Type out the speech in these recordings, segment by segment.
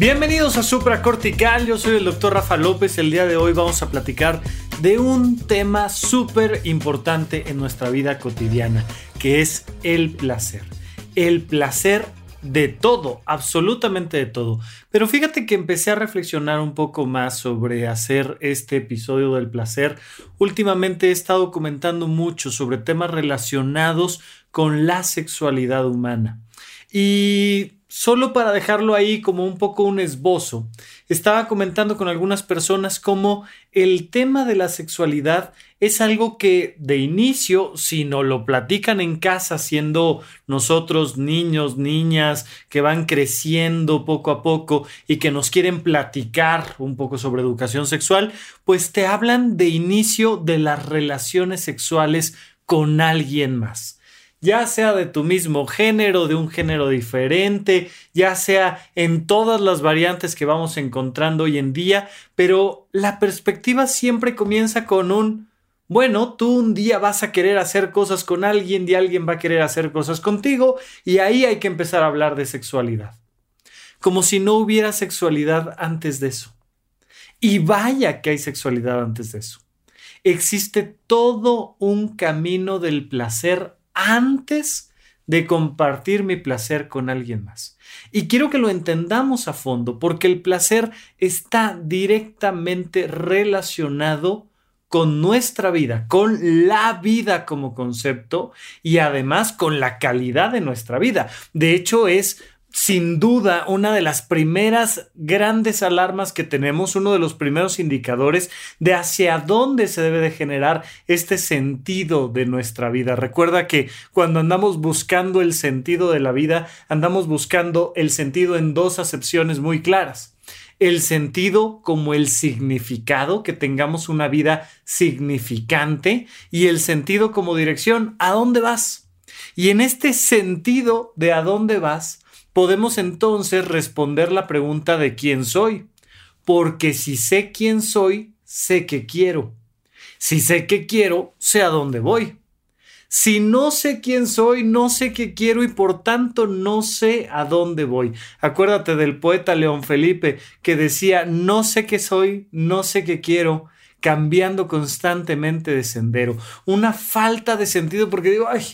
Bienvenidos a Supracortical, yo soy el doctor Rafa López, el día de hoy vamos a platicar de un tema súper importante en nuestra vida cotidiana, que es el placer. El placer de todo, absolutamente de todo. Pero fíjate que empecé a reflexionar un poco más sobre hacer este episodio del placer. Últimamente he estado comentando mucho sobre temas relacionados con la sexualidad humana. Y solo para dejarlo ahí como un poco un esbozo, estaba comentando con algunas personas cómo el tema de la sexualidad es algo que de inicio, si no lo platican en casa, siendo nosotros niños, niñas, que van creciendo poco a poco y que nos quieren platicar un poco sobre educación sexual, pues te hablan de inicio de las relaciones sexuales con alguien más ya sea de tu mismo género, de un género diferente, ya sea en todas las variantes que vamos encontrando hoy en día, pero la perspectiva siempre comienza con un, bueno, tú un día vas a querer hacer cosas con alguien y alguien va a querer hacer cosas contigo y ahí hay que empezar a hablar de sexualidad. Como si no hubiera sexualidad antes de eso. Y vaya que hay sexualidad antes de eso. Existe todo un camino del placer antes de compartir mi placer con alguien más. Y quiero que lo entendamos a fondo, porque el placer está directamente relacionado con nuestra vida, con la vida como concepto y además con la calidad de nuestra vida. De hecho, es sin duda una de las primeras grandes alarmas que tenemos, uno de los primeros indicadores de hacia dónde se debe de generar este sentido de nuestra vida. Recuerda que cuando andamos buscando el sentido de la vida, andamos buscando el sentido en dos acepciones muy claras. El sentido como el significado, que tengamos una vida significante, y el sentido como dirección, ¿a dónde vas? Y en este sentido de a dónde vas, podemos entonces responder la pregunta de quién soy. Porque si sé quién soy, sé qué quiero. Si sé qué quiero, sé a dónde voy. Si no sé quién soy, no sé qué quiero y por tanto no sé a dónde voy. Acuérdate del poeta León Felipe que decía, no sé qué soy, no sé qué quiero, cambiando constantemente de sendero. Una falta de sentido porque digo, ay,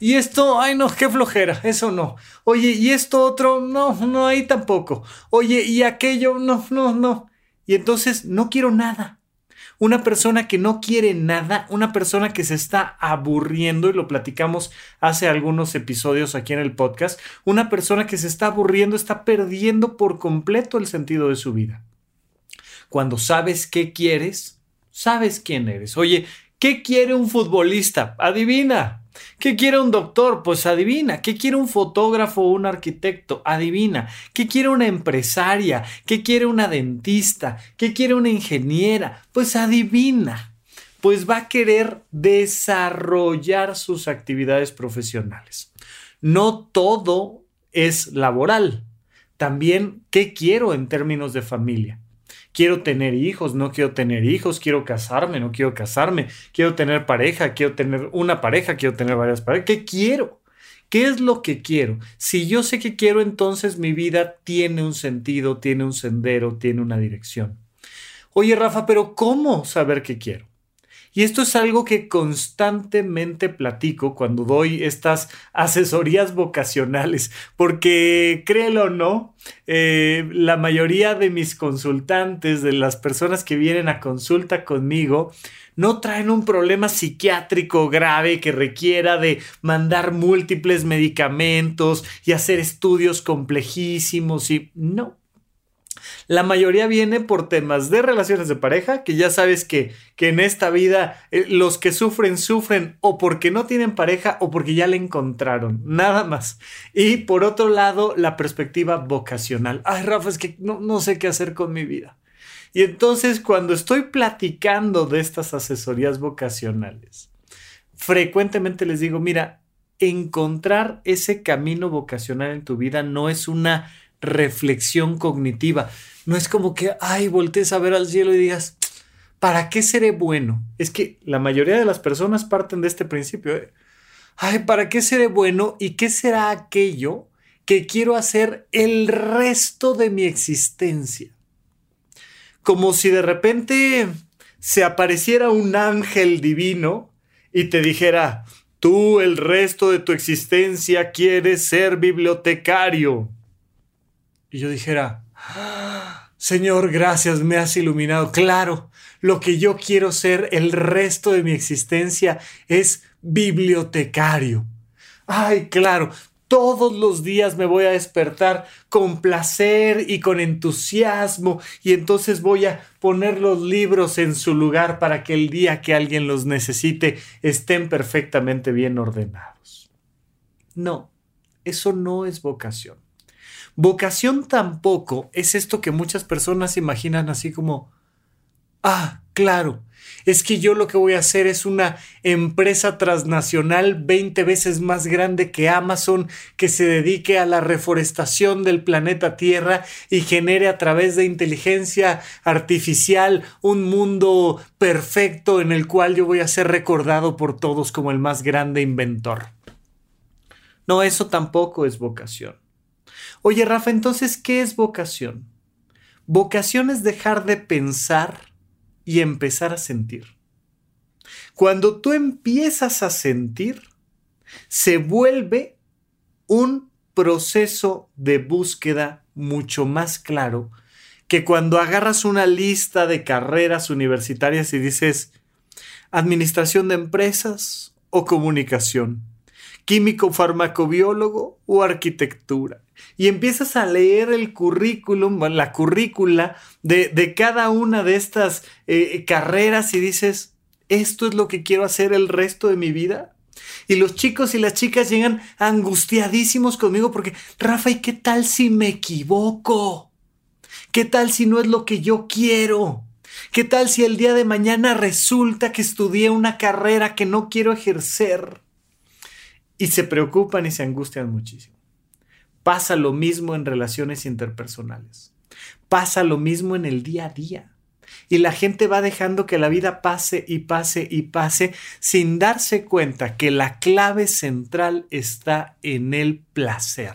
y esto, ay no, qué flojera, eso no. Oye, y esto otro, no, no, ahí tampoco. Oye, y aquello, no, no, no. Y entonces no quiero nada. Una persona que no quiere nada, una persona que se está aburriendo, y lo platicamos hace algunos episodios aquí en el podcast, una persona que se está aburriendo está perdiendo por completo el sentido de su vida. Cuando sabes qué quieres, sabes quién eres. Oye, ¿qué quiere un futbolista? Adivina. ¿Qué quiere un doctor? Pues adivina. ¿Qué quiere un fotógrafo o un arquitecto? Adivina. ¿Qué quiere una empresaria? ¿Qué quiere una dentista? ¿Qué quiere una ingeniera? Pues adivina. Pues va a querer desarrollar sus actividades profesionales. No todo es laboral. También, ¿qué quiero en términos de familia? Quiero tener hijos, no quiero tener hijos, quiero casarme, no quiero casarme, quiero tener pareja, quiero tener una pareja, quiero tener varias parejas. ¿Qué quiero? ¿Qué es lo que quiero? Si yo sé que quiero, entonces mi vida tiene un sentido, tiene un sendero, tiene una dirección. Oye, Rafa, pero ¿cómo saber qué quiero? Y esto es algo que constantemente platico cuando doy estas asesorías vocacionales, porque créelo o no, eh, la mayoría de mis consultantes, de las personas que vienen a consulta conmigo, no traen un problema psiquiátrico grave que requiera de mandar múltiples medicamentos y hacer estudios complejísimos y no La mayoría viene por temas de relaciones de pareja, que ya sabes que, que en esta vida eh, los que sufren sufren o porque no tienen pareja o porque ya le encontraron, nada más. Y por otro lado, la perspectiva vocacional. Ay, Rafa, es que no, no sé qué hacer con mi vida. Y entonces cuando estoy platicando de estas asesorías vocacionales, frecuentemente les digo, mira, encontrar ese camino vocacional en tu vida no es una reflexión cognitiva. No es como que, ay, voltees a ver al cielo y digas, ¿para qué seré bueno? Es que la mayoría de las personas parten de este principio. ¿eh? Ay, ¿para qué seré bueno? ¿Y qué será aquello que quiero hacer el resto de mi existencia? Como si de repente se apareciera un ángel divino y te dijera, tú el resto de tu existencia quieres ser bibliotecario y yo dijera, Señor, gracias, me has iluminado. Claro, lo que yo quiero ser el resto de mi existencia es bibliotecario. Ay, claro, todos los días me voy a despertar con placer y con entusiasmo y entonces voy a poner los libros en su lugar para que el día que alguien los necesite estén perfectamente bien ordenados. No, eso no es vocación. Vocación tampoco es esto que muchas personas imaginan así como, ah, claro, es que yo lo que voy a hacer es una empresa transnacional 20 veces más grande que Amazon que se dedique a la reforestación del planeta Tierra y genere a través de inteligencia artificial un mundo perfecto en el cual yo voy a ser recordado por todos como el más grande inventor. No, eso tampoco es vocación. Oye, Rafa, entonces, ¿qué es vocación? Vocación es dejar de pensar y empezar a sentir. Cuando tú empiezas a sentir, se vuelve un proceso de búsqueda mucho más claro que cuando agarras una lista de carreras universitarias y dices administración de empresas o comunicación, químico farmacobiólogo o arquitectura y empiezas a leer el currículum, la currícula de, cada una de estas eh, carreras y dices, ¿esto es lo que quiero hacer el resto de mi vida? Y los chicos y las chicas llegan angustiadísimos conmigo porque, Rafa, ¿y qué tal si me equivoco? ¿Qué tal si no es lo que yo quiero? ¿Qué tal si el día de mañana resulta que estudié una carrera que no quiero ejercer? Y se preocupan y se angustian muchísimo. Pasa lo mismo en relaciones interpersonales. Pasa lo mismo en el día a día. Y la gente va dejando que la vida pase y pase y pase sin darse cuenta que la clave central está en el placer.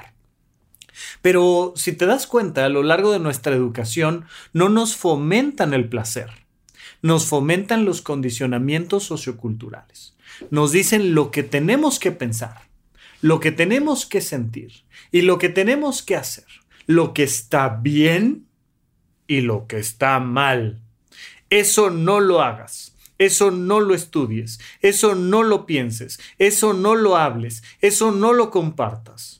Pero si te das cuenta, a lo largo de nuestra educación no nos fomentan el placer, nos fomentan los condicionamientos socioculturales. Nos dicen lo que tenemos que pensar, lo que tenemos que sentir y lo que tenemos que hacer, lo que está bien y lo que está mal. Eso no lo hagas. Eso no lo estudies, eso no lo pienses, eso no lo hables, eso no lo compartas.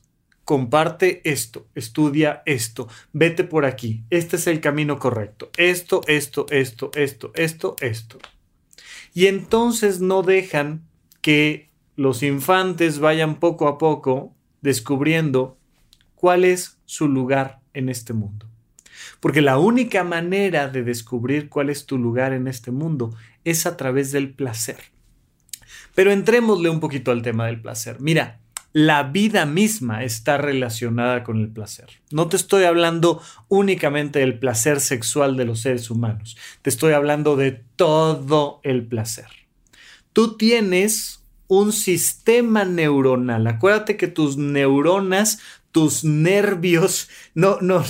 Comparte esto, estudia esto, vete por aquí, este es el camino correcto, esto, esto, esto, esto, esto, esto. Y entonces no dejan que los infantes vayan poco a poco descubriendo cuál es su lugar en este mundo. Porque la única manera de descubrir cuál es tu lugar en este mundo es a través del placer. Pero entrémosle un poquito al tema del placer. Mira, la vida misma está relacionada con el placer. No te estoy hablando únicamente del placer sexual de los seres humanos, te estoy hablando de todo el placer. Tú tienes un sistema neuronal. Acuérdate que tus neuronas, tus nervios, no, no,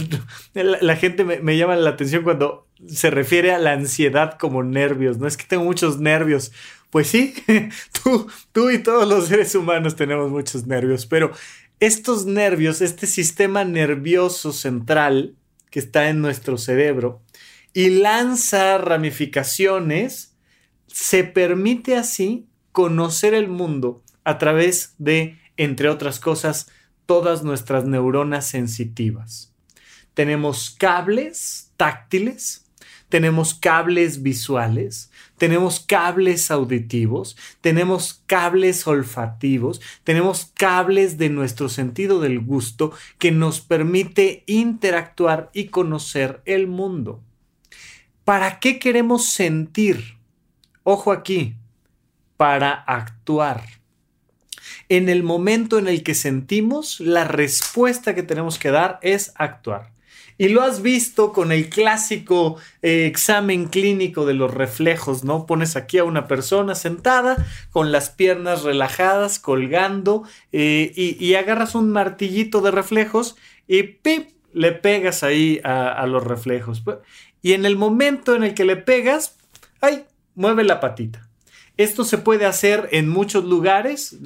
la, gente me, llama la atención cuando se refiere a la ansiedad como nervios, no es que tengo muchos nervios. Pues sí, tú, tú y todos los seres humanos tenemos muchos nervios, pero estos nervios, este sistema nervioso central que está en nuestro cerebro y lanza ramificaciones, se permite así conocer el mundo a través de, entre otras cosas, todas nuestras neuronas sensitivas. tenemos cables táctiles, tenemos cables visuales, tenemos cables auditivos, tenemos cables olfativos, tenemos cables de nuestro sentido del gusto que nos permite interactuar y conocer el mundo. ¿Para qué queremos sentir? Ojo aquí, para actuar. En el momento en el que sentimos, la respuesta que tenemos que dar es actuar. Y lo has visto con el clásico eh, examen clínico de los reflejos, ¿no? Pones aquí a una persona sentada con las piernas relajadas, colgando, eh, y, agarras un martillito de reflejos y ¡pip! le pegas ahí a, a los reflejos. Y en el momento en el que le pegas, ¡ay! mueve la patita. Esto se puede hacer en muchos lugares,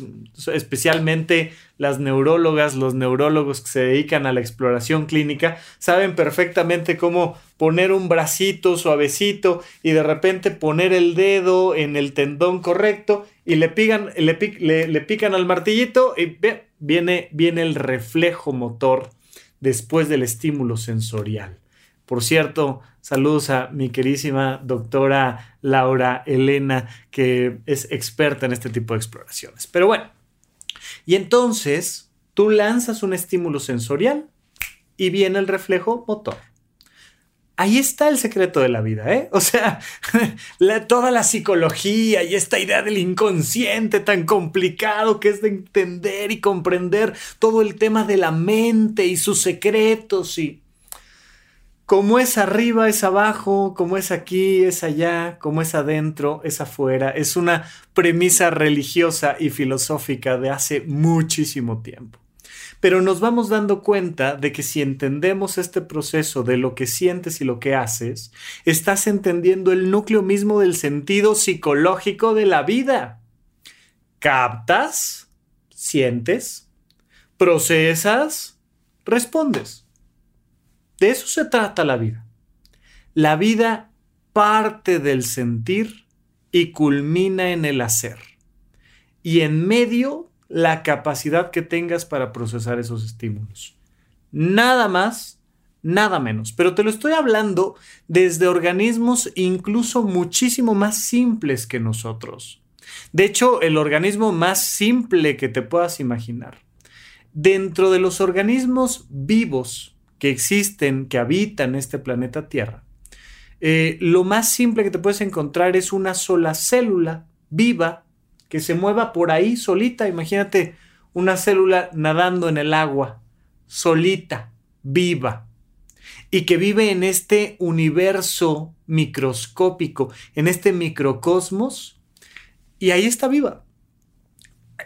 especialmente las neurólogas, los neurólogos que se dedican a la exploración clínica, saben perfectamente cómo poner un bracito suavecito y de repente poner el dedo en el tendón correcto y le, pican, le, pican al martillito y viene, viene el reflejo motor después del estímulo sensorial. Por cierto, saludos a mi querísima doctora Laura Elena, que es experta en este tipo de exploraciones. Pero bueno, y entonces tú lanzas un estímulo sensorial y viene el reflejo motor. Ahí está el secreto de la vida, ¿eh? O sea, toda la psicología y esta idea del inconsciente tan complicado que es de entender y comprender todo el tema de la mente y sus secretos y como es arriba, es abajo, como es aquí, es allá, como es adentro, es afuera. Es una premisa religiosa y filosófica de hace muchísimo tiempo. Pero nos vamos dando cuenta de que si entendemos este proceso de lo que sientes y lo que haces, estás entendiendo el núcleo mismo del sentido psicológico de la vida. Captas, sientes, procesas, respondes. De eso se trata la vida. La vida parte del sentir y culmina en el hacer. Y en medio, la capacidad que tengas para procesar esos estímulos. Nada más, nada menos. Pero te lo estoy hablando desde organismos incluso muchísimo más simples que nosotros. De hecho, el organismo más simple que te puedas imaginar. Dentro de los organismos vivos, que existen, que habitan este planeta Tierra, eh, lo más simple que te puedes encontrar es una sola célula viva que se mueva por ahí solita. Imagínate una célula nadando en el agua, solita, viva, y que vive en este universo microscópico, en este microcosmos, y ahí está viva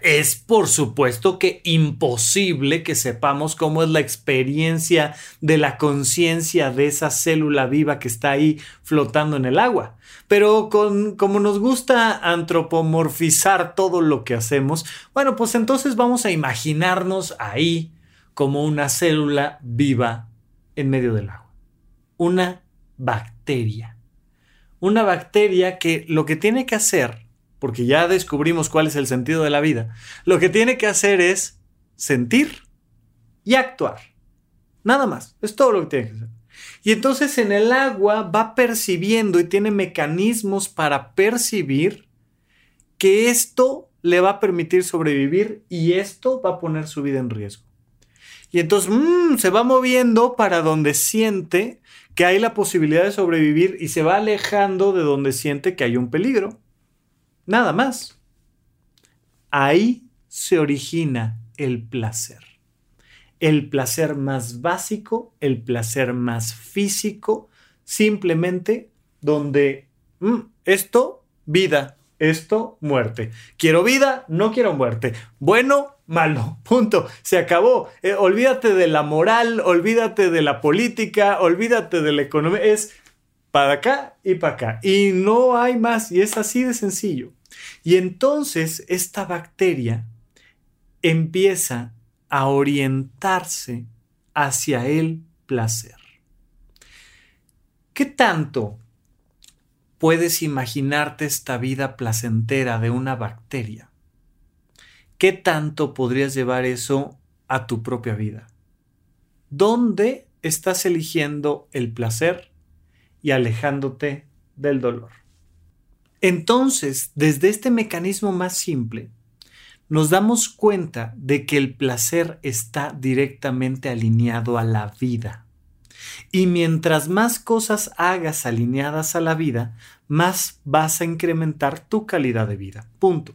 es por supuesto que imposible que sepamos cómo es la experiencia de la conciencia de esa célula viva que está ahí flotando en el agua. Pero como nos gusta antropomorfizar todo lo que hacemos, bueno, pues entonces vamos a imaginarnos ahí como una célula viva en medio del agua. Una bacteria. Una bacteria que lo que tiene que hacer porque ya descubrimos cuál es el sentido de la vida, lo que tiene que hacer es sentir y actuar. Nada más, es todo lo que tiene que hacer. Y entonces en el agua va percibiendo y tiene mecanismos para percibir que esto le va a permitir sobrevivir y esto va a poner su vida en riesgo. Y entonces mm, se va moviendo para donde siente que hay la posibilidad de sobrevivir y se va alejando de donde siente que hay un peligro. Nada más. Ahí se origina el placer. El placer más básico, el placer más físico, simplemente donde mm, esto, vida, esto, muerte. Quiero vida, no quiero muerte. Bueno, malo, punto. Se acabó. Eh, olvídate de la moral, olvídate de la política, olvídate de la economía. Es para acá y para acá. Y no hay más. Y es así de sencillo. Y entonces esta bacteria empieza a orientarse hacia el placer. ¿Qué tanto puedes imaginarte esta vida placentera de una bacteria? ¿Qué tanto podrías llevar eso a tu propia vida? ¿Dónde estás eligiendo el placer y alejándote del dolor. Entonces, desde este mecanismo más simple, nos damos cuenta de que el placer está directamente alineado a la vida. Y mientras más cosas hagas alineadas a la vida, más vas a incrementar tu calidad de vida. Punto.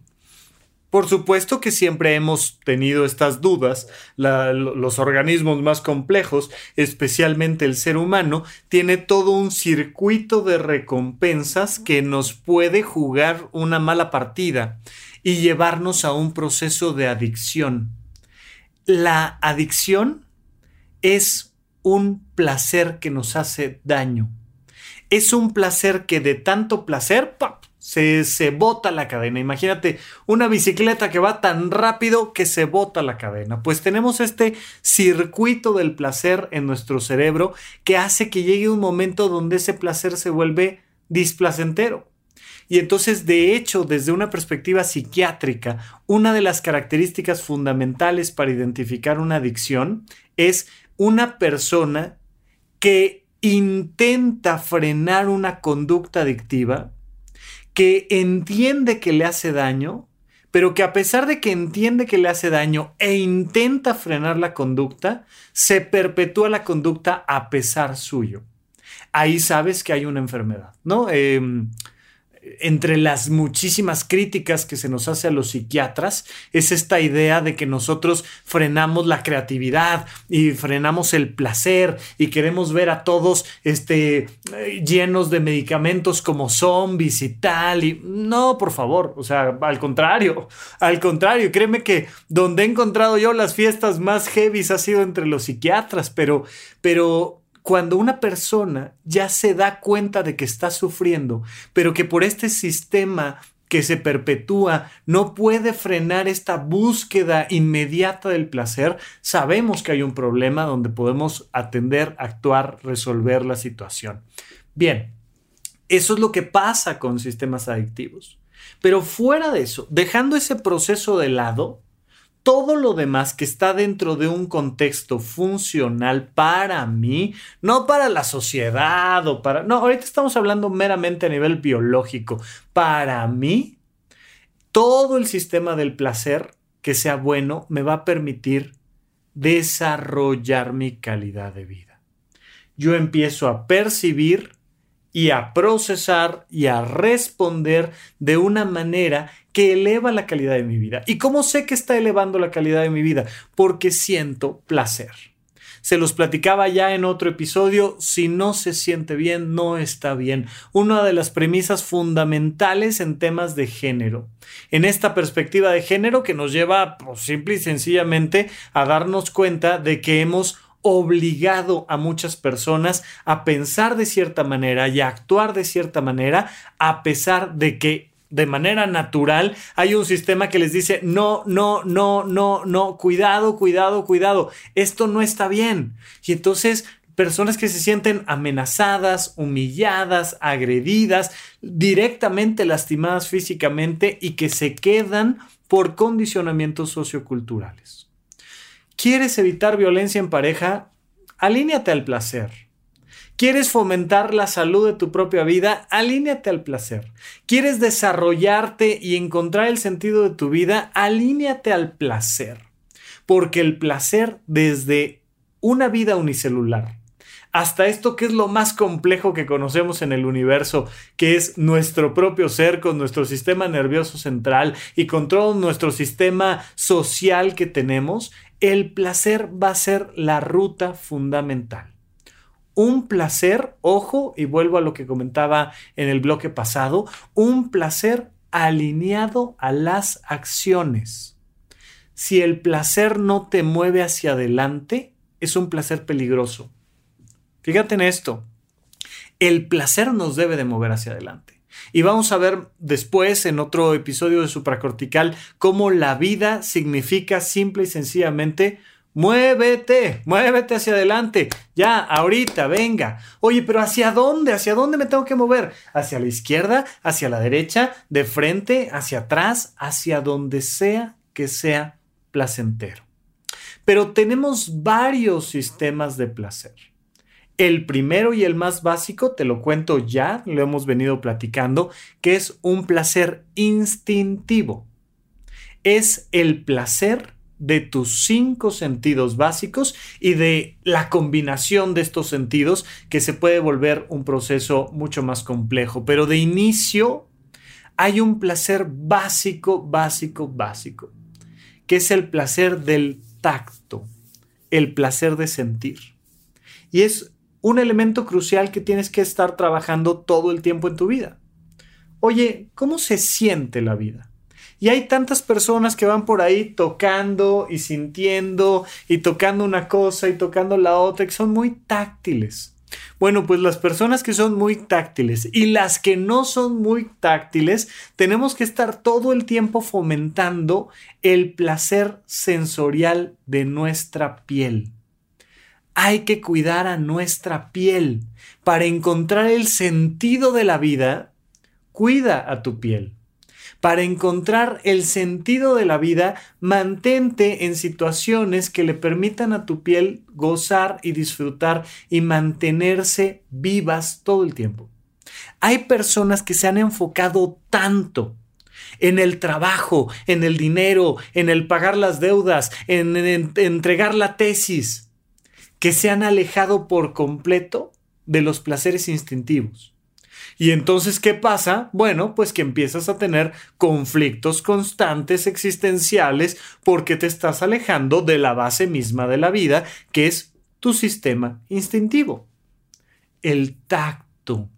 Por supuesto que siempre hemos tenido estas dudas. los organismos más complejos, especialmente el ser humano, tiene todo un circuito de recompensas que nos puede jugar una mala partida y llevarnos a un proceso de adicción. La adicción es un placer que nos hace daño. Es un placer que de tanto placer se, se bota la cadena. Imagínate una bicicleta que va tan rápido que se bota la cadena. Pues tenemos este circuito del placer en nuestro cerebro que hace que llegue un momento donde ese placer se vuelve displacentero. Y entonces, de hecho, desde una perspectiva psiquiátrica, una de las características fundamentales para identificar una adicción es una persona que intenta frenar una conducta adictiva, que entiende que le hace daño, pero que a pesar de que entiende que le hace daño e intenta frenar la conducta, se perpetúa la conducta a pesar suyo. Ahí sabes que hay una enfermedad, ¿no? Em, entre las muchísimas críticas que se nos hace a los psiquiatras es esta idea de que nosotros frenamos la creatividad y frenamos el placer y queremos ver a todos este, llenos de medicamentos como zombies y tal. Y no, por favor, o sea, al contrario, al contrario, créeme que donde he encontrado yo las fiestas más heavy ha sido entre los psiquiatras, pero, pero cuando una persona ya se da cuenta de que está sufriendo, pero que por este sistema que se perpetúa no puede frenar esta búsqueda inmediata del placer, sabemos que hay un problema donde podemos atender, actuar, resolver la situación. Bien, eso es lo que pasa con sistemas adictivos. Pero fuera de eso, dejando ese proceso de lado, todo lo demás que está dentro de un contexto funcional para mí, no para la sociedad o para... No, ahorita estamos hablando meramente a nivel biológico. Para mí, todo el sistema del placer que sea bueno me va a permitir desarrollar mi calidad de vida. Yo empiezo a percibir y a procesar y a responder de una manera que eleva la calidad de mi vida. ¿Y cómo sé que está elevando la calidad de mi vida? Porque siento placer. Se los platicaba ya en otro episodio, si no se siente bien, no está bien. Una de las premisas fundamentales en temas de género. En esta perspectiva de género que nos lleva pues, simple y sencillamente a darnos cuenta de que hemos obligado a muchas personas a pensar de cierta manera y a actuar de cierta manera a pesar de que de manera natural hay un sistema que les dice no, no, no, no, no, cuidado, cuidado, cuidado, esto no está bien. Y entonces personas que se sienten amenazadas, humilladas, agredidas, directamente lastimadas físicamente y que se quedan por condicionamientos socioculturales. ¿Quieres evitar violencia en pareja? Alíneate al placer. ¿Quieres fomentar la salud de tu propia vida? Alíneate al placer. ¿Quieres desarrollarte y encontrar el sentido de tu vida? Alíneate al placer. Porque el placer desde una vida unicelular hasta esto que es lo más complejo que conocemos en el universo, que es nuestro propio ser con nuestro sistema nervioso central y con todo nuestro sistema social que tenemos, el placer va a ser la ruta fundamental. Un placer, ojo, y vuelvo a lo que comentaba en el bloque pasado, un placer alineado a las acciones. Si el placer no te mueve hacia adelante, es un placer peligroso. Fíjate en esto. El placer nos debe de mover hacia adelante. Y vamos a ver después en otro episodio de supracortical cómo la vida significa simple y sencillamente muévete, muévete hacia adelante, ya, ahorita, venga. Oye, pero ¿hacia dónde? ¿Hacia dónde me tengo que mover? ¿Hacia la izquierda? ¿Hacia la derecha? ¿De frente? ¿Hacia atrás? Hacia donde sea que sea placentero. Pero tenemos varios sistemas de placer. El primero y el más básico, te lo cuento ya, lo hemos venido platicando, que es un placer instintivo. Es el placer de tus cinco sentidos básicos y de la combinación de estos sentidos que se puede volver un proceso mucho más complejo. Pero de inicio hay un placer básico, básico, básico, que es el placer del tacto, el placer de sentir. Y es un elemento crucial que tienes que estar trabajando todo el tiempo en tu vida. Oye, ¿cómo se siente la vida? Y hay tantas personas que van por ahí tocando y sintiendo y tocando una cosa y tocando la otra, que son muy táctiles. Bueno, pues las personas que son muy táctiles y las que no son muy táctiles, tenemos que estar todo el tiempo fomentando el placer sensorial de nuestra piel. Hay que cuidar a nuestra piel. Para encontrar el sentido de la vida, cuida a tu piel. Para encontrar el sentido de la vida, mantente en situaciones que le permitan a tu piel gozar y disfrutar y mantenerse vivas todo el tiempo. Hay personas que se han enfocado tanto en el trabajo, en el dinero, en el pagar las deudas, en, entregar la tesis, que se han alejado por completo de los placeres instintivos. Y entonces, ¿qué pasa? Bueno, pues que empiezas a tener conflictos constantes existenciales porque te estás alejando de la base misma de la vida, que es tu sistema instintivo. El tacto.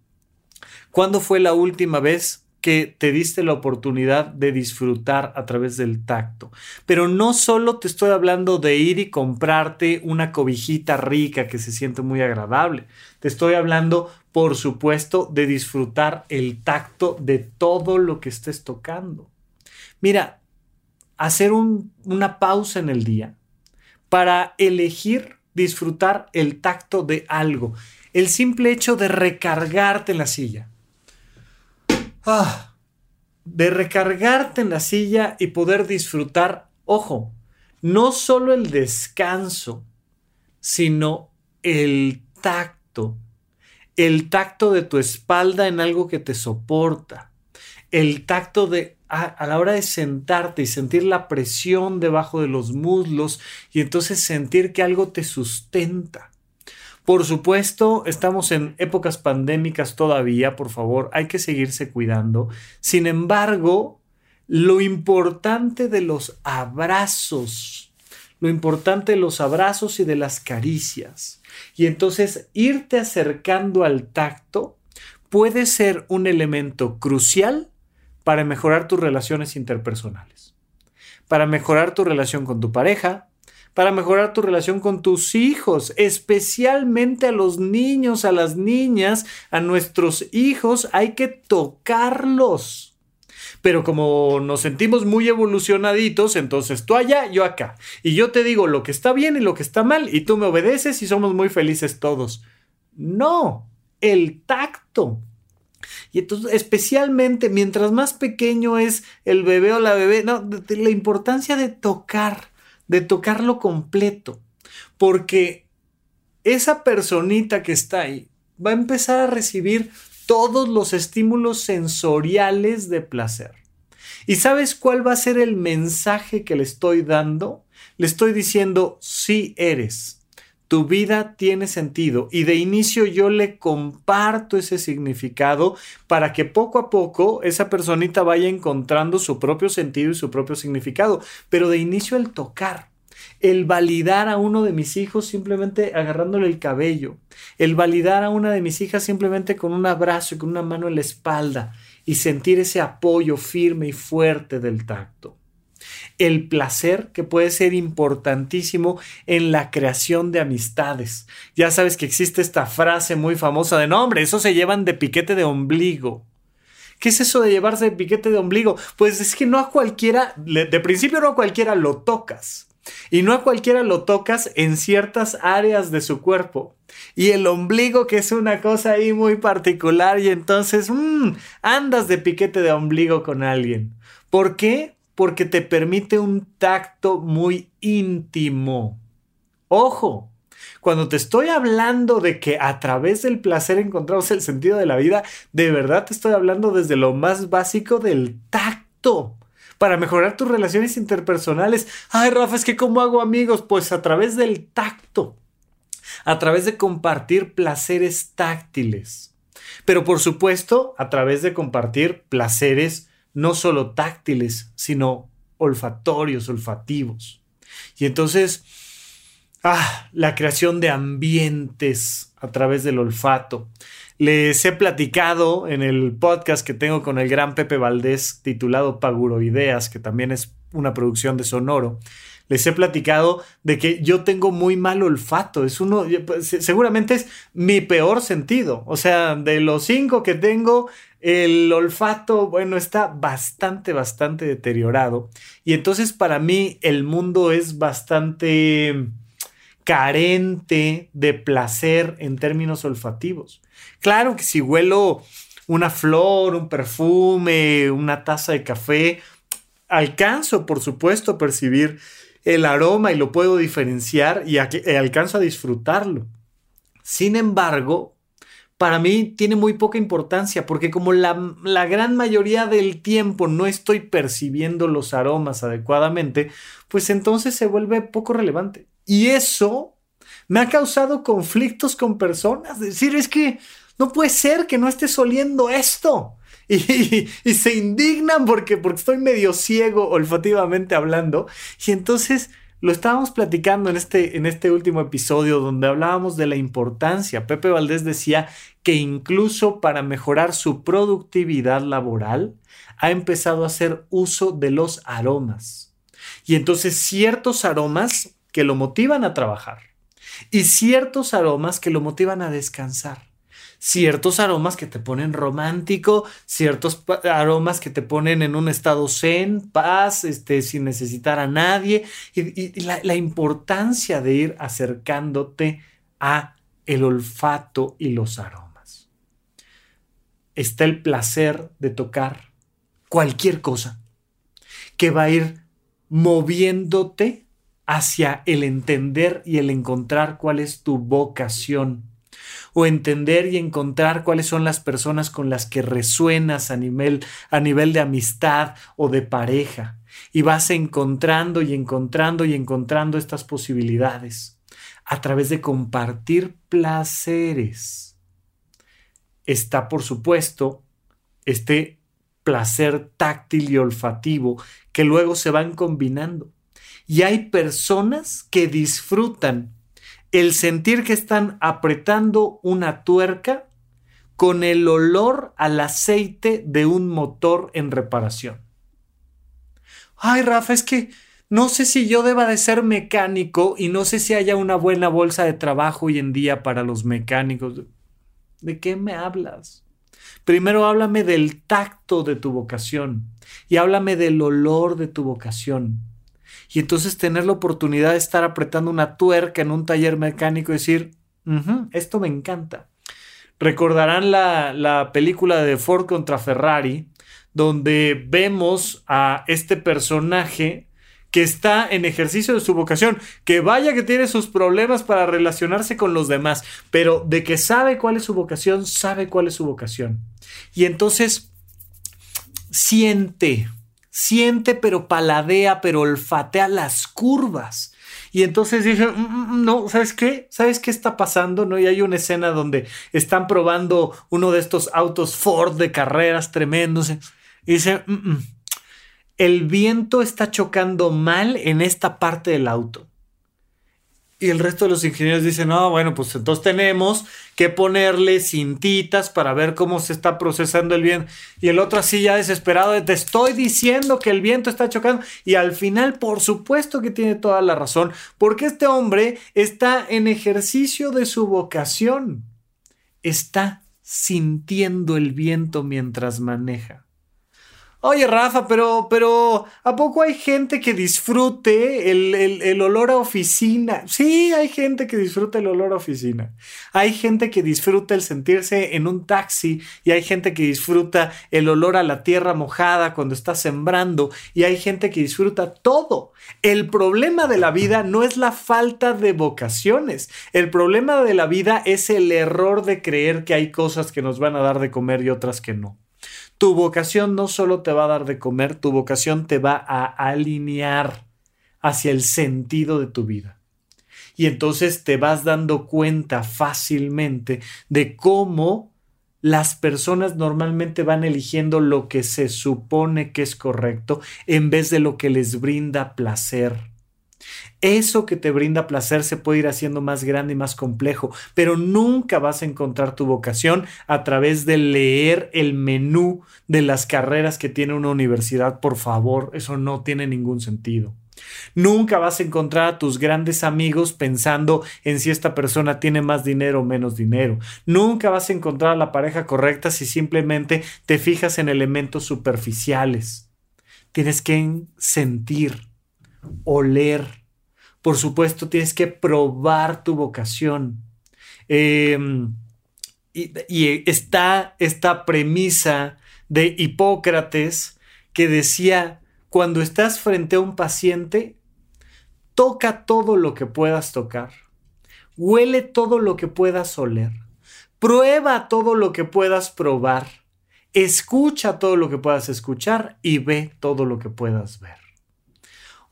¿Cuándo fue la última vez que te diste la oportunidad de disfrutar a través del tacto. Pero no solo te estoy hablando de ir y comprarte una cobijita rica que se siente muy agradable. Te estoy hablando, por supuesto, de disfrutar el tacto de todo lo que estés tocando. Mira, hacer una pausa en el día para elegir disfrutar el tacto de algo. El simple hecho de recargarte en la silla ah, de recargarte en la silla y poder disfrutar, ojo, no solo el descanso, sino el tacto, el tacto de tu espalda en algo que te soporta, el tacto de a, la hora de sentarte y sentir la presión debajo de los muslos y entonces sentir que algo te sustenta. Por supuesto, estamos en épocas pandémicas todavía, por favor, hay que seguirse cuidando. Sin embargo, lo importante de los abrazos, lo importante de los abrazos y de las caricias, y entonces irte acercando al tacto puede ser un elemento crucial para mejorar tus relaciones interpersonales, para mejorar tu relación con tu pareja, para mejorar tu relación con tus hijos, especialmente a los niños, a las niñas, a nuestros hijos, hay que tocarlos. Pero como nos sentimos muy evolucionaditos, entonces tú allá, yo acá. Y yo te digo lo que está bien y lo que está mal, y tú me obedeces y somos muy felices todos. No, el tacto. Y entonces, especialmente mientras más pequeño es el bebé o la bebé, no, la importancia de tocar de tocarlo completo, porque esa personita que está ahí va a empezar a recibir todos los estímulos sensoriales de placer. ¿Y sabes cuál va a ser el mensaje que le estoy dando? Le estoy diciendo, sí eres tu vida tiene sentido y de inicio yo le comparto ese significado para que poco a poco esa personita vaya encontrando su propio sentido y su propio significado. Pero de inicio el tocar, el validar a uno de mis hijos simplemente agarrándole el cabello, el validar a una de mis hijas simplemente con un abrazo y con una mano en la espalda y sentir ese apoyo firme y fuerte del tacto el placer que puede ser importantísimo en la creación de amistades. Ya sabes que existe esta frase muy famosa de, no, eso se llevan de piquete de ombligo. ¿Qué es eso de llevarse de piquete de ombligo? Pues es que no a cualquiera, de principio no a cualquiera lo tocas. Y no a cualquiera lo tocas en ciertas áreas de su cuerpo. Y el ombligo, que es una cosa ahí muy particular, y entonces mmm, andas de piquete de ombligo con alguien. ¿Por qué? Porque te permite un tacto muy íntimo. Ojo, Cuando te estoy hablando de que a través del placer encontramos el sentido de la vida, de verdad te estoy hablando desde lo más básico del tacto para mejorar tus relaciones interpersonales. Ay, Rafa, es que ¿cómo hago amigos? Pues a través del tacto, a través de compartir placeres táctiles. Pero por supuesto, a través de compartir placeres no solo táctiles, sino olfatorios, olfativos. Y entonces, ah, la creación de ambientes a través del olfato. Les he platicado en el podcast que tengo con el gran Pepe Valdés titulado Paguroideas, que también es una producción de Sonoro. Les he platicado de que yo tengo muy mal olfato. Es uno, seguramente es mi peor sentido. O sea, de los cinco que tengo, el olfato, bueno, está bastante, bastante deteriorado. Y entonces para mí el mundo es bastante carente de placer en términos olfativos. Claro que si huelo una flor, un perfume, una taza de café, alcanzo, por supuesto, a percibir el aroma y lo puedo diferenciar y alcanzo a disfrutarlo. Sin embargo, para mí tiene muy poca importancia porque como la, la, gran mayoría del tiempo no estoy percibiendo los aromas adecuadamente, pues entonces se vuelve poco relevante. Y eso me ha causado conflictos con personas. Es decir, es que no puede ser que no estés oliendo esto. Y, se indignan porque, porque estoy medio ciego olfativamente hablando. Y entonces lo estábamos platicando en este, en este último episodio donde hablábamos de la importancia. Pepe Valdés decía que incluso para mejorar su productividad laboral ha empezado a hacer uso de los aromas. Y entonces ciertos aromas que lo motivan a trabajar y ciertos aromas que lo motivan a descansar ciertos aromas que te ponen romántico, ciertos aromas que te ponen en un estado zen, paz, este, sin necesitar a nadie, y, la, la importancia de ir acercándote a el olfato y los aromas. Está el placer de tocar cualquier cosa que va a ir moviéndote hacia el entender y el encontrar cuál es tu vocación o entender y encontrar cuáles son las personas con las que resuenas a nivel, a nivel de amistad o de pareja. Y vas encontrando y encontrando y encontrando estas posibilidades a través de compartir placeres. Está, por supuesto, este placer táctil y olfativo que luego se van combinando. Y hay personas que disfrutan el sentir que están apretando una tuerca con el olor al aceite de un motor en reparación. Ay, Rafa, es que no sé si yo deba de ser mecánico y no sé si haya una buena bolsa de trabajo hoy en día para los mecánicos. ¿De qué me hablas? Primero háblame del tacto de tu vocación y háblame del olor de tu vocación y entonces tener la oportunidad de estar apretando una tuerca en un taller mecánico y decir, esto me encanta. Recordarán la, la película de Ford contra Ferrari, donde vemos a este personaje que está en ejercicio de su vocación, que vaya que tiene sus problemas para relacionarse con los demás, pero de que sabe cuál es su vocación, sabe cuál es su vocación. Y entonces siente, siente, pero paladea, pero olfatea las curvas. Y entonces dije, mm, mm, mm, no, ¿sabes qué? ¿Sabes qué está pasando? ¿No? Y hay una escena donde están probando uno de estos autos Ford de carreras tremendos. Y el viento está chocando mal en esta parte del auto. Y el resto de los ingenieros dicen, no, bueno, pues entonces tenemos que ponerle cintitas para ver cómo se está procesando el viento. Y el otro así ya desesperado, te estoy diciendo que el viento está chocando. Y al final, por supuesto que tiene toda la razón, porque este hombre está en ejercicio de su vocación. Está sintiendo el viento mientras maneja. Oye, Rafa, pero, pero, ¿a poco hay gente que disfrute el, olor a oficina? Sí, hay gente que disfruta el olor a oficina. Hay gente que disfruta el sentirse en un taxi y hay gente que disfruta el olor a la tierra mojada cuando está sembrando y hay gente que disfruta todo. El problema de la vida no es la falta de vocaciones. El problema de la vida es el error de creer que hay cosas que nos van a dar de comer y otras que no. Tu vocación no solo te va a dar de comer, tu vocación te va a alinear hacia el sentido de tu vida. Y entonces te vas dando cuenta fácilmente de cómo las personas normalmente van eligiendo lo que se supone que es correcto en vez de lo que les brinda placer. Eso que te brinda placer se puede ir haciendo más grande y más complejo, pero nunca vas a encontrar tu vocación a través de leer el menú de las carreras que tiene una universidad. Por favor, eso no tiene ningún sentido. Nunca vas a encontrar a tus grandes amigos pensando en si esta persona tiene más dinero o menos dinero. Nunca vas a encontrar a la pareja correcta si simplemente te fijas en elementos superficiales. Tienes que sentir, oler, por supuesto, tienes que probar tu vocación. Em, y, está esta premisa de Hipócrates que decía, cuando estás frente a un paciente, toca todo lo que puedas tocar, huele todo lo que puedas oler, prueba todo lo que puedas probar, escucha todo lo que puedas escuchar y ve todo lo que puedas ver.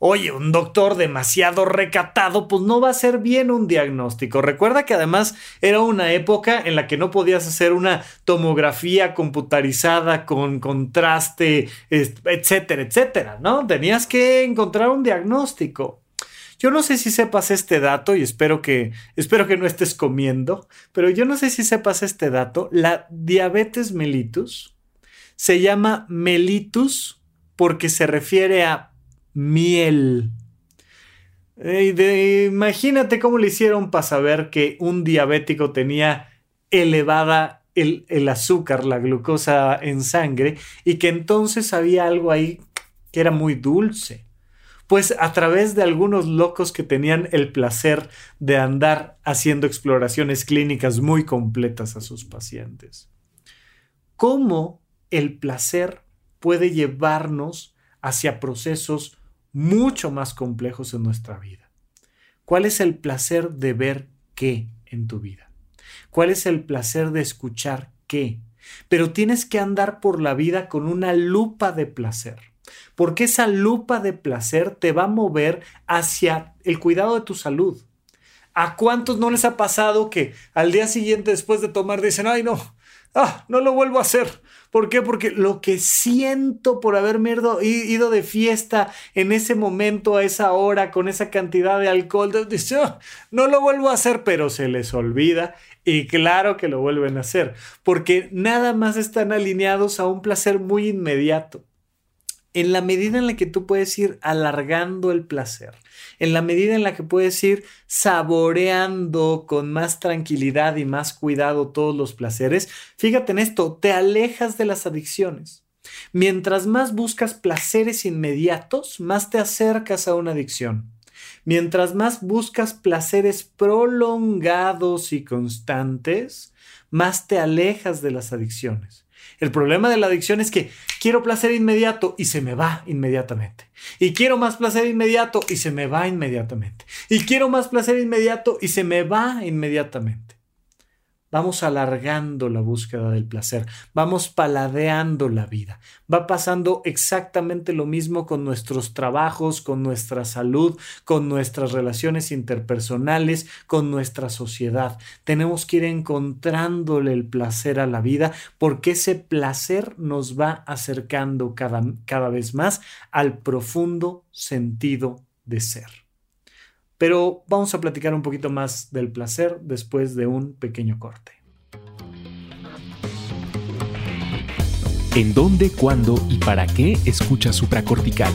Oye, un doctor demasiado recatado, pues no va a ser bien un diagnóstico. Recuerda que además era una época en la que no podías hacer una tomografía computarizada con contraste, etcétera, etcétera, ¿no? Tenías que encontrar un diagnóstico. Yo no sé si sepas este dato y espero que espero que no estés comiendo, pero yo no sé si sepas este dato, la diabetes mellitus se llama mellitus porque se refiere a miel. imagínate cómo le hicieron para saber que un diabético tenía elevada el, el, azúcar, la glucosa en sangre, y que entonces había algo ahí que era muy dulce. Pues a través de algunos locos que tenían el placer de andar haciendo exploraciones clínicas muy completas a sus pacientes. ¿Cómo el placer puede llevarnos hacia procesos mucho más complejos en nuestra vida. ¿Cuál es el placer de ver qué en tu vida? ¿Cuál es el placer de escuchar qué? Pero tienes que andar por la vida con una lupa de placer, porque esa lupa de placer te va a mover hacia el cuidado de tu salud. ¿A cuántos no les ha pasado que al día siguiente después de tomar dicen, ay no, ah, no lo vuelvo a hacer? ¿Por qué? Porque lo que siento por haberme ido de fiesta en ese momento, a esa hora, con esa cantidad de alcohol, oh, no lo vuelvo a hacer, pero se les olvida y claro que lo vuelven a hacer, porque nada más están alineados a un placer muy inmediato en la medida en la que tú puedes ir alargando el placer, en la medida en la que puedes ir saboreando con más tranquilidad y más cuidado todos los placeres, fíjate en esto, te alejas de las adicciones. Mientras más buscas placeres inmediatos, más te acercas a una adicción. Mientras más buscas placeres prolongados y constantes, más te alejas de las adicciones. El problema de la adicción es que quiero placer inmediato y se me va inmediatamente. Y quiero más placer inmediato y se me va inmediatamente. Y quiero más placer inmediato y se me va inmediatamente. Vamos alargando la búsqueda del placer, vamos paladeando la vida. Va pasando exactamente lo mismo con nuestros trabajos, con nuestra salud, con nuestras relaciones interpersonales, con nuestra sociedad. Tenemos que ir encontrándole el placer a la vida porque ese placer nos va acercando cada, cada vez más al profundo sentido de ser. Pero vamos a platicar un poquito más del placer después de un pequeño corte. ¿En dónde, cuándo y para qué escuchas supracortical?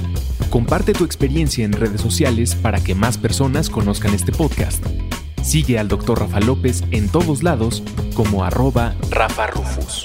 Comparte tu experiencia en redes sociales para que más personas conozcan este podcast. Sigue al Dr. Rafa López en todos lados como arroba Rafa Rufus.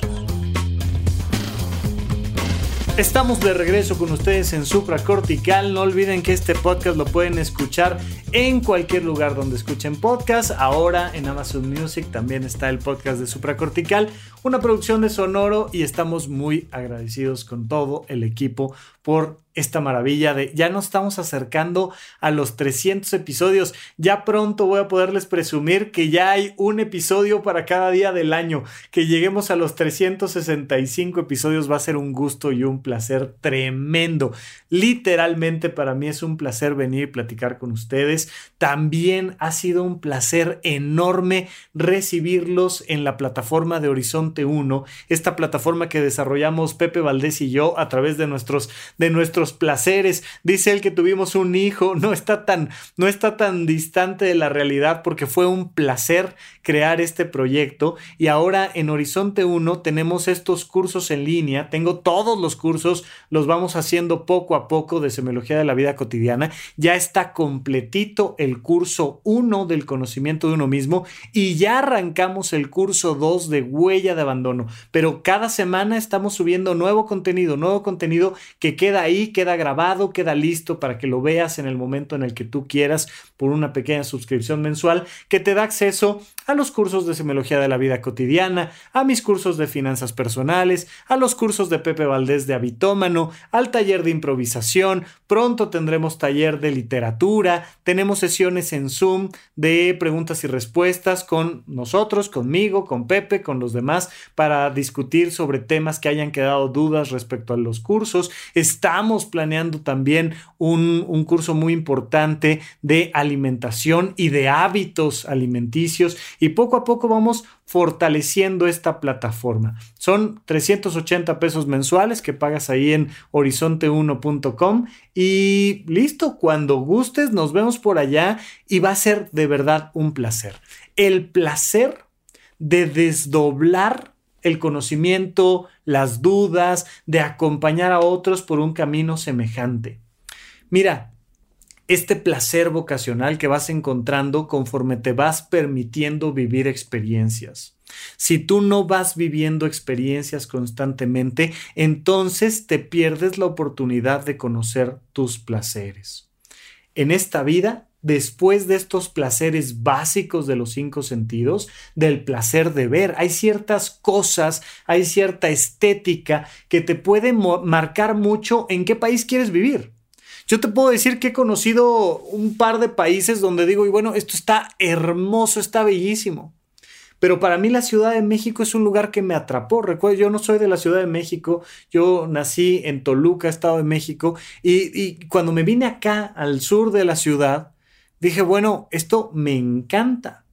Estamos de regreso con ustedes en Supra Cortical. No olviden que este podcast lo pueden escuchar en cualquier lugar donde escuchen podcast. Ahora en Amazon Music también está el podcast de Supra Cortical, una producción de Sonoro y estamos muy agradecidos con todo el equipo por esta maravilla de ya nos estamos acercando a los 300 episodios. Ya pronto voy a poderles presumir que ya hay un episodio para cada día del año. Que lleguemos a los 365 episodios va a ser un gusto y un placer tremendo. Literalmente para mí es un placer venir y platicar con ustedes. También ha sido un placer enorme recibirlos en la plataforma de Horizonte 1, esta plataforma que desarrollamos Pepe Valdés y yo a través de nuestros de nuestros placeres. Dice él que tuvimos un hijo, no está tan no está tan distante de la realidad porque fue un placer crear este proyecto. Y ahora en Horizonte 1 tenemos estos cursos en línea, tengo todos los cursos, los vamos haciendo poco a poco de semiología de la vida cotidiana. Ya está completito el curso 1 del conocimiento de uno mismo. Y ya arrancamos el curso 2 de huella de abandono, pero cada semana estamos subiendo nuevo contenido, nuevo contenido que queda ahí, queda grabado, queda listo para que lo veas en el momento en el que tú quieras por una pequeña suscripción mensual que te da acceso a los cursos de semiología de la vida cotidiana, a mis cursos de finanzas personales, a los cursos de Pepe Valdés de Habitómano, al taller de improvisación, pronto tendremos taller de literatura, tenemos sesiones en Zoom de preguntas y respuestas con nosotros, conmigo, con Pepe, con los demás, para discutir sobre temas que hayan quedado dudas respecto a los cursos. Estamos planeando también un, un curso muy importante de alimentación y de hábitos alimenticios y poco a poco vamos fortaleciendo esta plataforma. Son 380 pesos mensuales que pagas ahí en horizonte1.com y listo, cuando gustes nos vemos por allá y va a ser de verdad un placer. El placer de desdoblar el conocimiento, las dudas, de acompañar a otros por un camino semejante. Mira, este placer vocacional que vas encontrando conforme te vas permitiendo vivir experiencias. Si tú no vas viviendo experiencias constantemente, entonces te pierdes la oportunidad de conocer tus placeres. En esta vida, después de estos placeres básicos de los cinco sentidos, del placer de ver, hay ciertas cosas, hay cierta estética que te puede marcar mucho en qué país quieres vivir. Yo te puedo decir que he conocido un par de países donde digo, y bueno, esto está hermoso, está bellísimo. Pero para mí la Ciudad de México es un lugar que me atrapó. Recuerdo, yo no soy de la Ciudad de México, yo nací en Toluca, Estado de México, y, y cuando me vine acá al sur de la ciudad, dije, bueno, esto me encanta.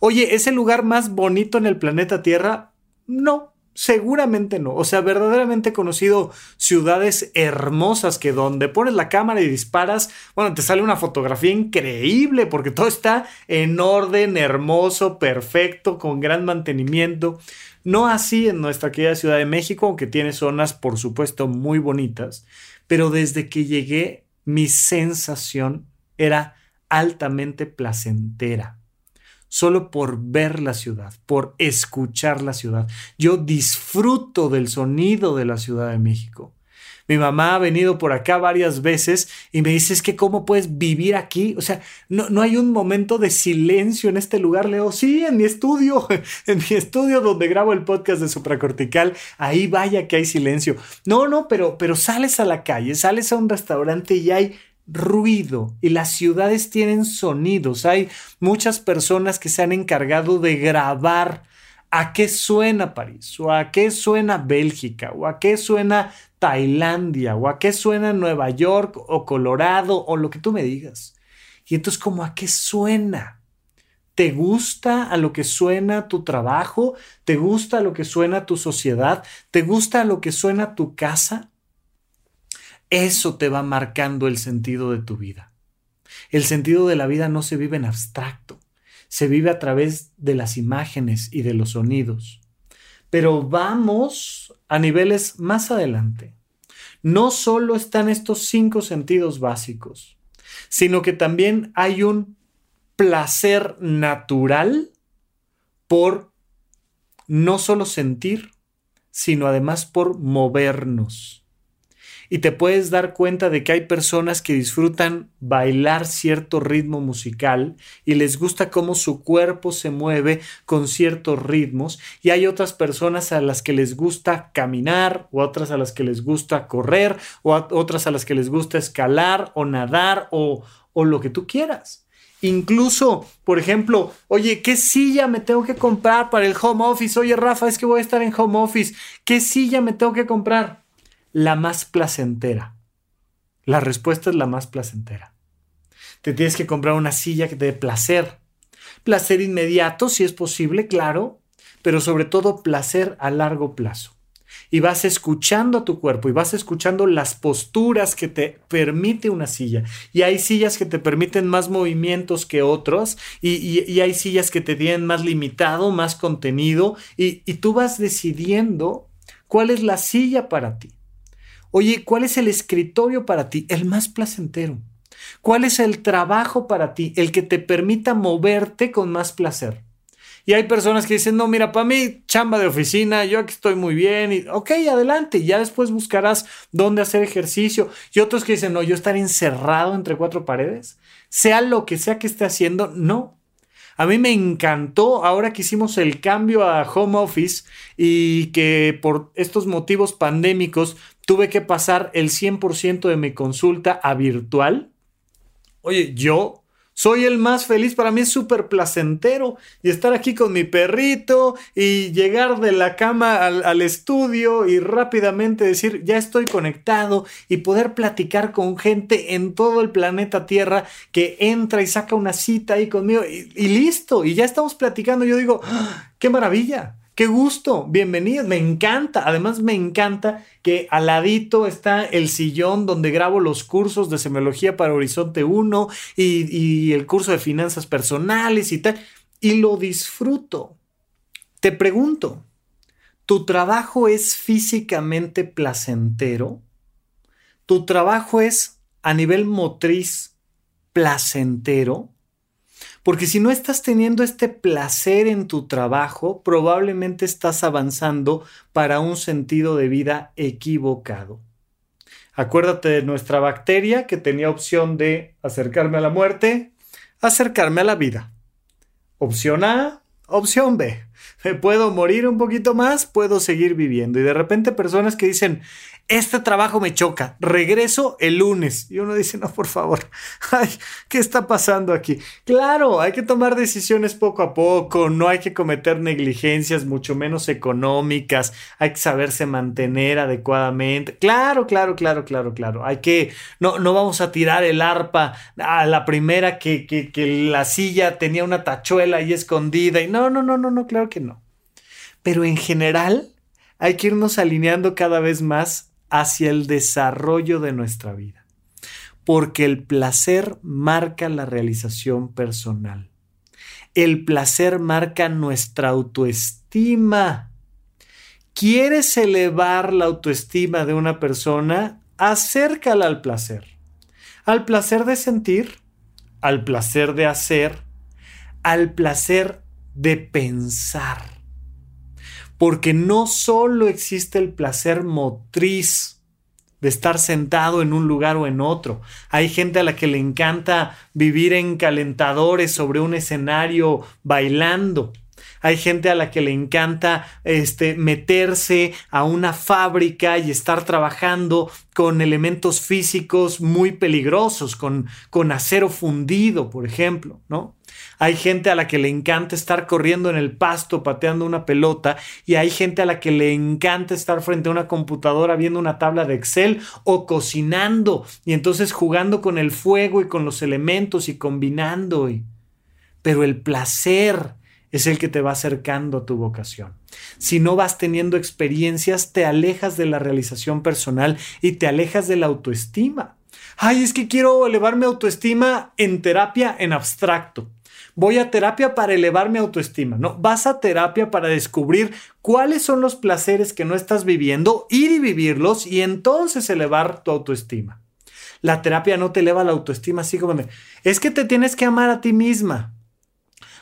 Oye, ¿es el lugar más bonito en el planeta Tierra? No, Seguramente no. O sea, verdaderamente he conocido ciudades hermosas que donde pones la cámara y disparas, bueno, te sale una fotografía increíble porque todo está en orden, hermoso, perfecto, con gran mantenimiento. No así en nuestra querida Ciudad de México, aunque tiene zonas, por supuesto, muy bonitas. Pero desde que llegué, mi sensación era altamente placentera solo por ver la ciudad, por escuchar la ciudad. Yo disfruto del sonido de la Ciudad de México. Mi mamá ha venido por acá varias veces y me dice, es que cómo puedes vivir aquí. O sea, no, no hay un momento de silencio en este lugar. Leo, sí, en mi estudio, en mi estudio donde grabo el podcast de supracortical, ahí vaya que hay silencio. No, no, pero, pero sales a la calle, sales a un restaurante y hay ruido y las ciudades tienen sonidos. Hay muchas personas que se han encargado de grabar a qué suena París o a qué suena Bélgica o a qué suena Tailandia o a qué suena Nueva York o Colorado o lo que tú me digas. Y entonces como a qué suena. ¿Te gusta a lo que suena tu trabajo? ¿Te gusta a lo que suena tu sociedad? ¿Te gusta a lo que suena tu casa? Eso te va marcando el sentido de tu vida. El sentido de la vida no se vive en abstracto, se vive a través de las imágenes y de los sonidos. Pero vamos a niveles más adelante. No solo están estos cinco sentidos básicos, sino que también hay un placer natural por no solo sentir, sino además por movernos. Y te puedes dar cuenta de que hay personas que disfrutan bailar cierto ritmo musical y les gusta cómo su cuerpo se mueve con ciertos ritmos y hay otras personas a las que les gusta caminar o otras a las que les gusta correr o otras a las que les gusta escalar o nadar o, o lo que tú quieras. Incluso, por ejemplo, oye, ¿qué silla me tengo que comprar para el home office? Oye, Rafa, es que voy a estar en home office. ¿Qué silla me tengo que comprar? La más placentera. La respuesta es la más placentera. Te tienes que comprar una silla que te dé placer. Placer inmediato, si es posible, claro, pero sobre todo placer a largo plazo y vas escuchando a tu cuerpo y vas escuchando las posturas que te permite una silla. Y hay sillas que te permiten más movimientos que otros y, hay sillas que te tienen más limitado, más contenido y, y tú vas decidiendo cuál es la silla para ti. Oye, ¿cuál es el escritorio para ti? El más placentero. ¿Cuál es el trabajo para ti? El que te permita moverte con más placer. Y hay personas que dicen, no, mira, para mí, chamba de oficina, yo aquí estoy muy bien. Y, ok, adelante. ya después buscarás dónde hacer ejercicio. Y otros que dicen, no, yo estar encerrado entre cuatro paredes, sea lo que sea que esté haciendo, no. A mí me encantó ahora que hicimos el cambio a home office y que por estos motivos pandémicos tuve que pasar el 100% de mi consulta a virtual. Oye, yo soy el más feliz, para mí es súper placentero y estar aquí con mi perrito y llegar de la cama al, estudio y rápidamente decir, ya estoy conectado y poder platicar con gente en todo el planeta Tierra que entra y saca una cita ahí conmigo y, listo, y ya estamos platicando. Yo digo, ¡Ah! qué maravilla. Qué gusto, bienvenidos, me encanta. Además me encanta que al ladito está el sillón donde grabo los cursos de semiología para Horizonte 1 y, y el curso de finanzas personales y tal. Y lo disfruto. Te pregunto, ¿tu trabajo es físicamente placentero? ¿Tu trabajo es a nivel motriz placentero? Porque si no estás teniendo este placer en tu trabajo, probablemente estás avanzando para un sentido de vida equivocado. Acuérdate de nuestra bacteria que tenía opción de acercarme a la muerte, acercarme a la vida. Opción A, opción B. Puedo morir un poquito más, puedo seguir viviendo. Y de repente personas que dicen, este trabajo me choca, regreso el lunes. Y uno dice, no, por favor, ay, ¿qué está pasando aquí? Claro, hay que tomar decisiones poco a poco, no hay que cometer negligencias, mucho menos económicas, hay que saberse mantener adecuadamente. Claro, claro, claro, claro, claro. Hay que, no, no vamos a tirar el arpa a la primera que, que, que la silla tenía una tachuela ahí escondida. No, no, no, no, no, claro que no. Pero en general, hay que irnos alineando cada vez más hacia el desarrollo de nuestra vida. Porque el placer marca la realización personal. El placer marca nuestra autoestima. ¿Quieres elevar la autoestima de una persona? Acércala al placer. Al placer de sentir, al placer de hacer, al placer de pensar porque no solo existe el placer motriz de estar sentado en un lugar o en otro. Hay gente a la que le encanta vivir en calentadores sobre un escenario bailando. Hay gente a la que le encanta este, meterse a una fábrica y estar trabajando con elementos físicos muy peligrosos, con, con acero fundido, por ejemplo, ¿no? Hay gente a la que le encanta estar corriendo en el pasto pateando una pelota y hay gente a la que le encanta estar frente a una computadora viendo una tabla de Excel o cocinando y entonces jugando con el fuego y con los elementos y combinando. Pero el placer es el que te va acercando a tu vocación. Si no vas teniendo experiencias, te alejas de la realización personal y te alejas de la autoestima. Ay, es que quiero elevar mi autoestima en terapia en abstracto voy a terapia para elevar mi autoestima, no, vas a terapia para descubrir cuáles son los placeres que no estás viviendo, ir y vivirlos y entonces elevar tu autoestima. La terapia no te eleva la autoestima así es que te tienes que amar a ti misma.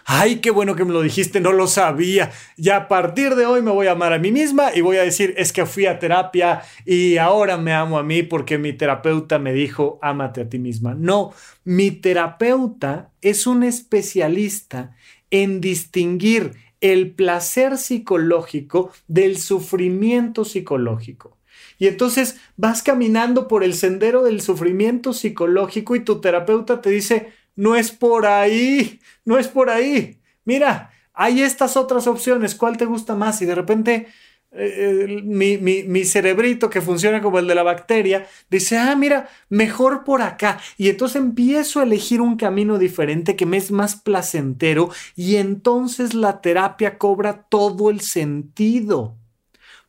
Ay, qué bueno que me lo dijiste, no lo sabía. Ya a partir de hoy me voy a amar a mí misma y voy a decir, es que fui a terapia y ahora me amo a mí porque mi terapeuta me dijo, ámate a ti misma. No, mi terapeuta es un especialista en distinguir el placer psicológico del sufrimiento psicológico. Y entonces vas caminando por el sendero del sufrimiento psicológico y tu terapeuta te dice, no es por ahí, no es por ahí. Mira, hay estas otras opciones, ¿cuál te gusta más? Y de repente eh, eh, mi, mi, cerebrito que funciona como el de la bacteria, dice, ah, mira, mejor por acá. Y entonces empiezo a elegir un camino diferente que me es más placentero y entonces la terapia cobra todo el sentido.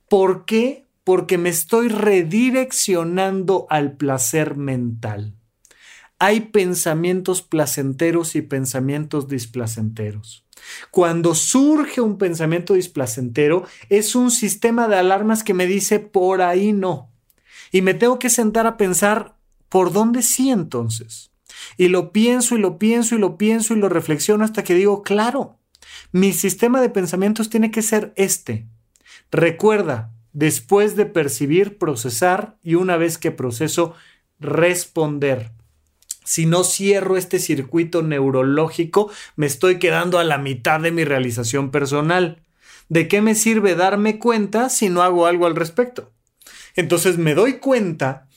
¿Por qué? porque me estoy redireccionando al placer mental. Hay pensamientos placenteros y pensamientos displacenteros. Cuando surge un pensamiento displacentero, es un sistema de alarmas que me dice por ahí no. Y me tengo que sentar a pensar por dónde sí entonces. Y lo pienso y lo pienso y lo pienso y lo reflexiono hasta que digo, claro, mi sistema de pensamientos tiene que ser este. Recuerda, después de percibir, procesar y una vez que proceso, responder. Si no cierro este circuito neurológico, me estoy quedando a la mitad de mi realización personal. ¿De qué me sirve darme cuenta si no hago algo al respecto? Entonces me doy cuenta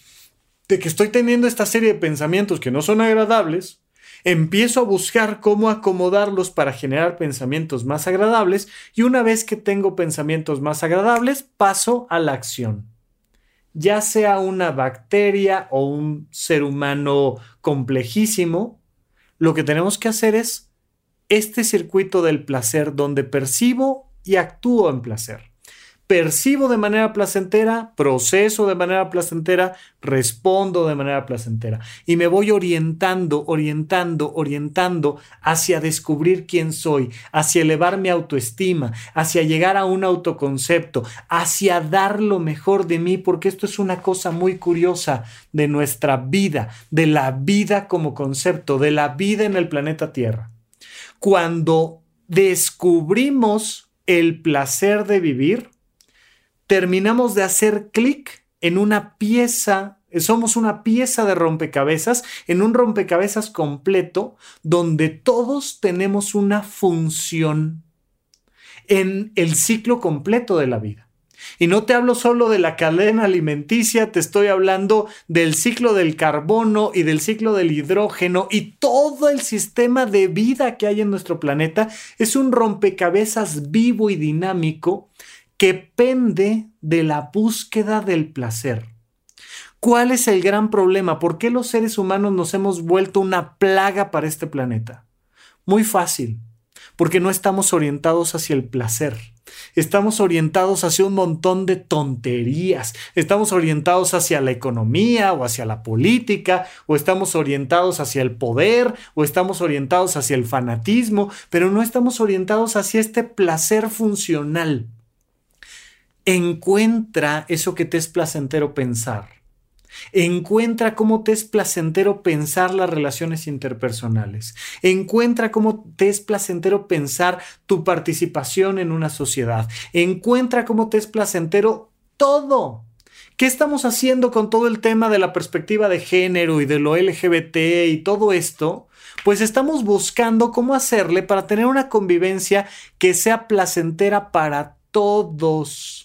de que estoy teniendo esta serie de pensamientos que no son agradables, empiezo a buscar cómo acomodarlos para generar pensamientos más agradables y una vez que tengo pensamientos más agradables, paso a la acción. Ya sea una bacteria o un ser humano complejísimo, lo que tenemos que hacer es este circuito del placer donde percibo y actúo en placer percibo de manera placentera, proceso de manera placentera, respondo de manera placentera. Y me voy orientando, orientando, orientando hacia descubrir quién soy, hacia elevar mi autoestima, hacia llegar a un autoconcepto, hacia dar lo mejor de mí, porque esto es una cosa muy curiosa de nuestra vida, de la vida como concepto, de la vida en el planeta Tierra. Cuando descubrimos el placer de vivir, terminamos de hacer clic en una pieza, somos una pieza de rompecabezas, en un rompecabezas completo donde todos tenemos una función en el ciclo completo de la vida. Y no te hablo solo de la cadena alimenticia, te estoy hablando del ciclo del carbono y del ciclo del hidrógeno y todo el sistema de vida que hay en nuestro planeta es un rompecabezas vivo y dinámico que pende de la búsqueda del placer. ¿Cuál es el gran problema? ¿Por qué los seres humanos nos hemos vuelto una plaga para este planeta? Muy fácil, porque no estamos orientados hacia el placer. Estamos orientados hacia un montón de tonterías. Estamos orientados hacia la economía o hacia la política, o estamos orientados hacia el poder, o estamos orientados hacia el fanatismo, pero no estamos orientados hacia este placer funcional encuentra eso que te es placentero pensar. Encuentra cómo te es placentero pensar las relaciones interpersonales. Encuentra cómo te es placentero pensar tu participación en una sociedad. Encuentra cómo te es placentero todo. ¿Qué estamos haciendo con todo el tema de la perspectiva de género y de lo LGBT y todo esto? Pues estamos buscando cómo hacerle para tener una convivencia que sea placentera para todos.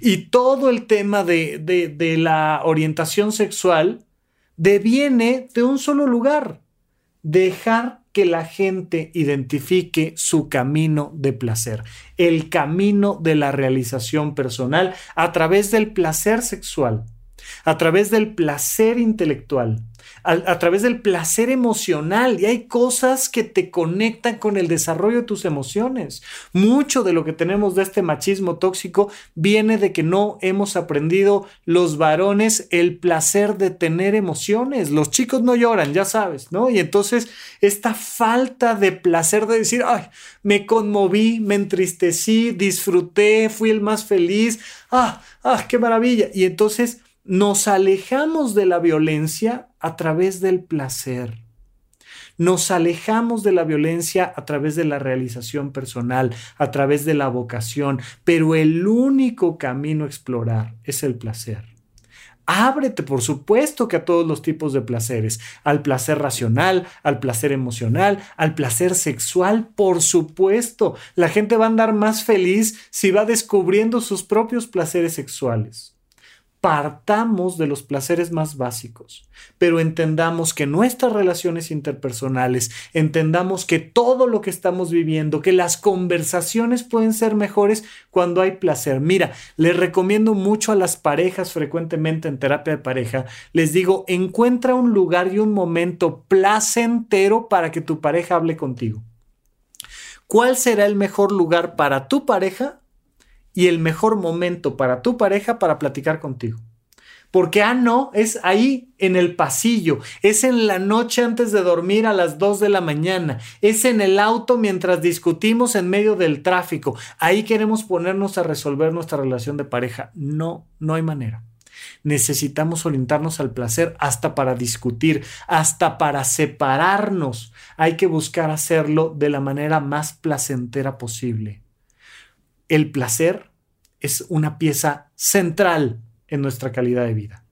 Y todo el tema de, de, la orientación sexual deviene de un solo lugar. Dejar que la gente identifique su camino de placer, el camino de la realización personal a través del placer sexual, a través del placer intelectual, a, través del placer emocional y hay cosas que te conectan con el desarrollo de tus emociones. Mucho de lo que tenemos de este machismo tóxico viene de que no hemos aprendido los varones el placer de tener emociones. Los chicos no lloran, ya sabes, ¿no? Y entonces esta falta de placer de decir, ay, me conmoví, me entristecí, disfruté, fui el más feliz, ah, ah, qué maravilla. Y entonces nos alejamos de la violencia a través del placer. Nos alejamos de la violencia a través de la realización personal, a través de la vocación, pero el único camino a explorar es el placer. Ábrete, por supuesto, que a todos los tipos de placeres, al placer racional, al placer emocional, al placer sexual, por supuesto. La gente va a andar más feliz si va descubriendo sus propios placeres sexuales partamos de los placeres más básicos, pero entendamos que nuestras relaciones interpersonales, entendamos que todo lo que estamos viviendo, que las conversaciones pueden ser mejores cuando hay placer. Mira, les recomiendo mucho a las parejas frecuentemente en terapia de pareja, les digo, encuentra un lugar y un momento placentero para que tu pareja hable contigo. ¿Cuál será el mejor lugar para tu pareja y el mejor momento para tu pareja para platicar contigo. Porque, ah, no, es ahí en el pasillo, es en la noche antes de dormir a las 2 de la mañana, es en el auto mientras discutimos en medio del tráfico. Ahí queremos ponernos a resolver nuestra relación de pareja. No, no hay manera. Necesitamos orientarnos al placer hasta para discutir, hasta para separarnos. Hay que buscar hacerlo de la manera más placentera posible el placer es una pieza central en nuestra calidad de vida,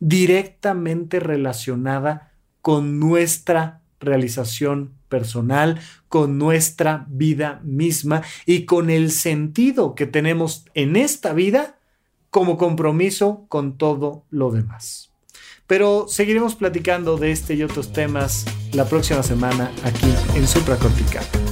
directamente relacionada con nuestra realización personal, con nuestra vida misma y con el sentido que tenemos en esta vida como compromiso con todo lo demás. Pero seguiremos platicando de este y otros temas la próxima semana aquí en Supracortical.